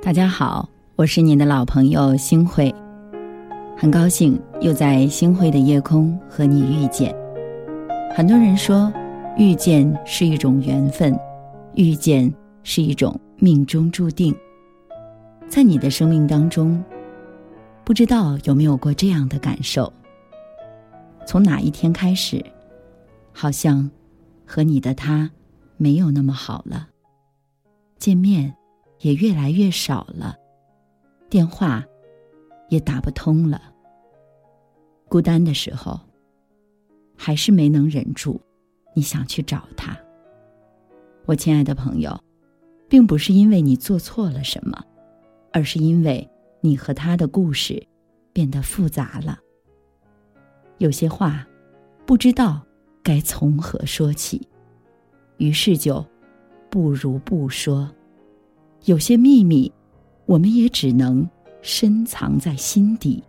大家好，我是你的老朋友星慧，很高兴又在星慧的夜空和你遇见。很多人说，遇见是一种缘分，遇见是一种命中注定。在你的生命当中，不知道有没有过这样的感受？从哪一天开始，好像和你的他没有那么好了，见面。也越来越少了，电话也打不通了。孤单的时候，还是没能忍住，你想去找他。我亲爱的朋友，并不是因为你做错了什么，而是因为你和他的故事变得复杂了。有些话不知道该从何说起，于是就不如不说。有些秘密，我们也只能深藏在心底，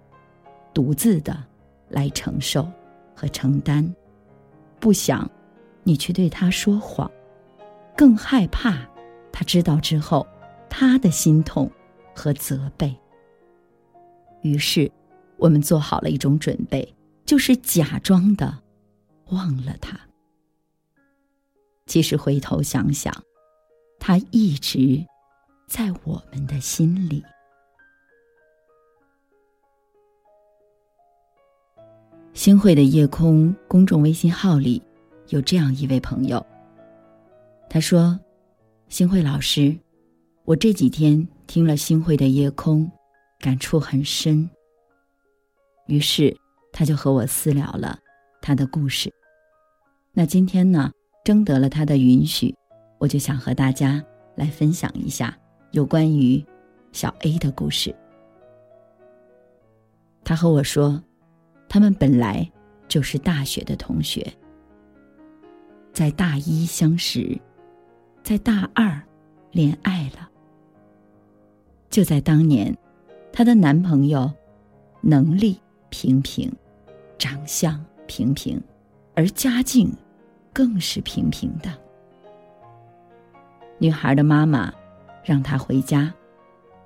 独自的来承受和承担。不想你去对他说谎，更害怕他知道之后他的心痛和责备。于是，我们做好了一种准备，就是假装的忘了他。其实回头想想，他一直。在我们的心里，星汇的夜空公众微信号里有这样一位朋友。他说：“星汇老师，我这几天听了星汇的夜空，感触很深。于是他就和我私聊了他的故事。那今天呢，征得了他的允许，我就想和大家来分享一下。”有关于小 A 的故事，他和我说，他们本来就是大学的同学，在大一相识，在大二恋爱了。就在当年，她的男朋友能力平平，长相平平，而家境更是平平的。女孩的妈妈。让他回家，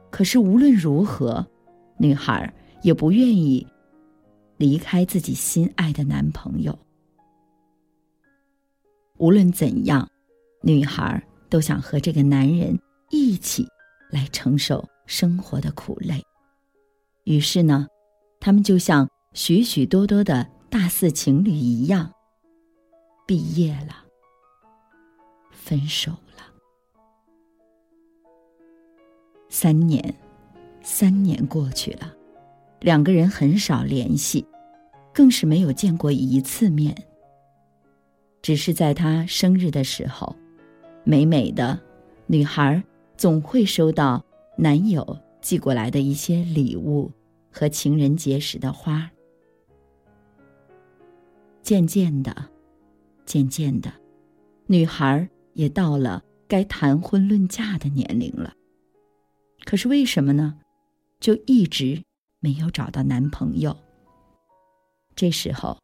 可是无论如何，女孩也不愿意离开自己心爱的男朋友。无论怎样，女孩都想和这个男人一起来承受生活的苦累。于是呢，他们就像许许多多的大四情侣一样，毕业了，分手三年，三年过去了，两个人很少联系，更是没有见过一次面。只是在他生日的时候，美美的女孩总会收到男友寄过来的一些礼物和情人节时的花。渐渐的，渐渐的，女孩也到了该谈婚论嫁的年龄了。可是为什么呢？就一直没有找到男朋友。这时候，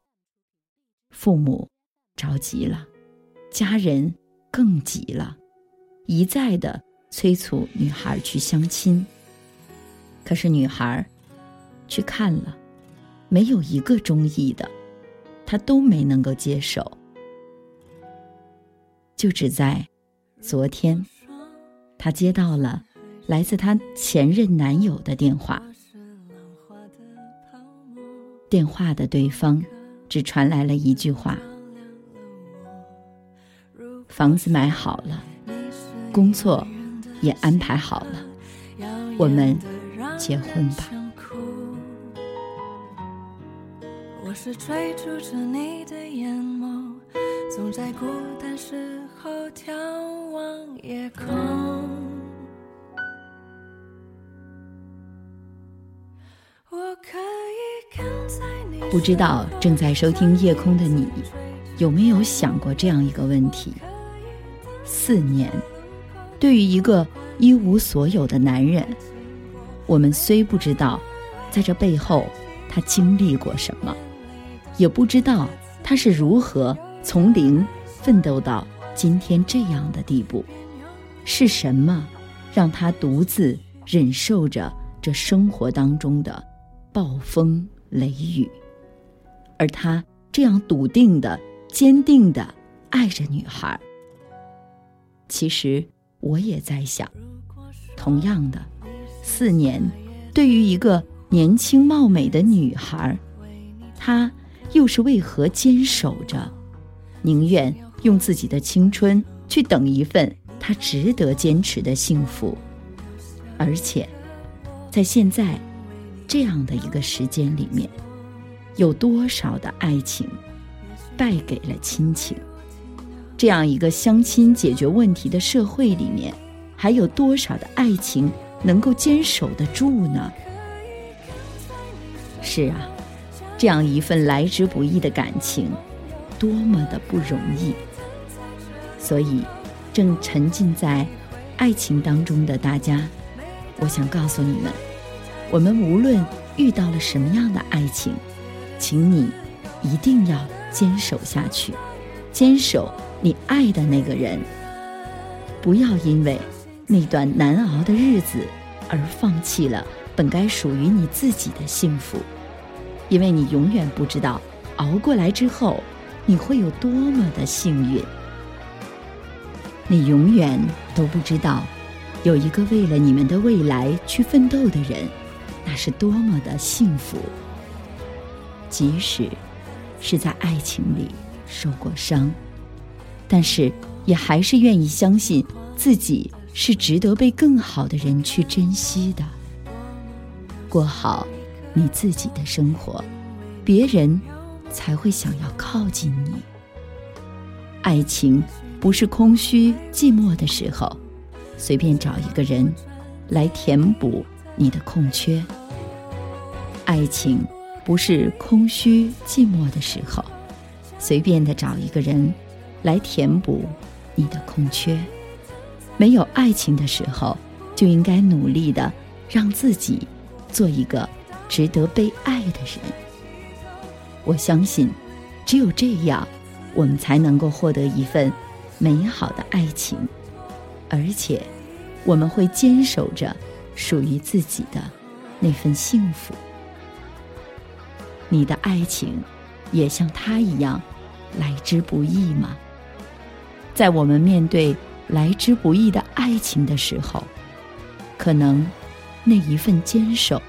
父母着急了，家人更急了，一再的催促女孩去相亲。可是女孩去看了，没有一个中意的，她都没能够接受。就只在昨天，她接到了。来自她前任男友的电话，电话的对方只传来了一句话：“房子买好了，工作也安排好了，我们结婚吧。”我是追逐着你的眼眸，总在孤单时候眺望夜空。不知道正在收听夜空的你，有没有想过这样一个问题？四年，对于一个一无所有的男人，我们虽不知道，在这背后他经历过什么，也不知道他是如何从零奋斗到今天这样的地步，是什么让他独自忍受着这生活当中的暴风雷雨，而他这样笃定的、坚定的爱着女孩。其实我也在想，同样的，四年对于一个年轻貌美的女孩，她又是为何坚守着，宁愿用自己的青春去等一份她值得坚持的幸福？而且，在现在这样的一个时间里面，有多少的爱情败给了亲情？这样一个相亲解决问题的社会里面，还有多少的爱情能够坚守得住呢？是啊，这样一份来之不易的感情，多么的不容易。所以，正沉浸在爱情当中的大家。我想告诉你们，我们无论遇到了什么样的爱情，请你一定要坚守下去，坚守你爱的那个人。不要因为那段难熬的日子而放弃了本该属于你自己的幸福，因为你永远不知道熬过来之后你会有多么的幸运，你永远都不知道。有一个为了你们的未来去奋斗的人，那是多么的幸福。即使是在爱情里受过伤，但是也还是愿意相信自己是值得被更好的人去珍惜的。过好你自己的生活，别人才会想要靠近你。爱情不是空虚寂寞的时候。随便找一个人，来填补你的空缺。爱情不是空虚寂寞的时候，随便的找一个人，来填补你的空缺。没有爱情的时候，就应该努力的让自己做一个值得被爱的人。我相信，只有这样，我们才能够获得一份美好的爱情。而且，我们会坚守着属于自己的那份幸福。你的爱情也像他一样来之不易吗？在我们面对来之不易的爱情的时候，可能那一份坚守，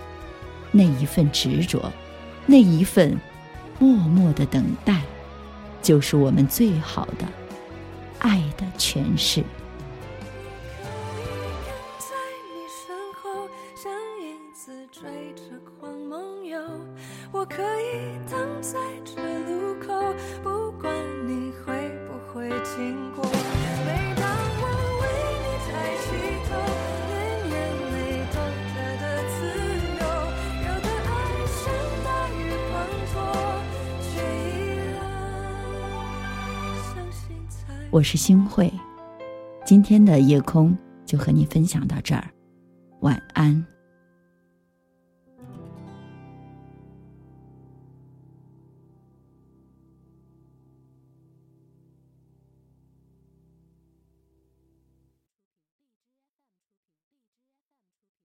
那一份执着，那一份默默的等待，就是我们最好的爱的诠释。我是星慧，今天的夜空就和你分享到这儿，晚安。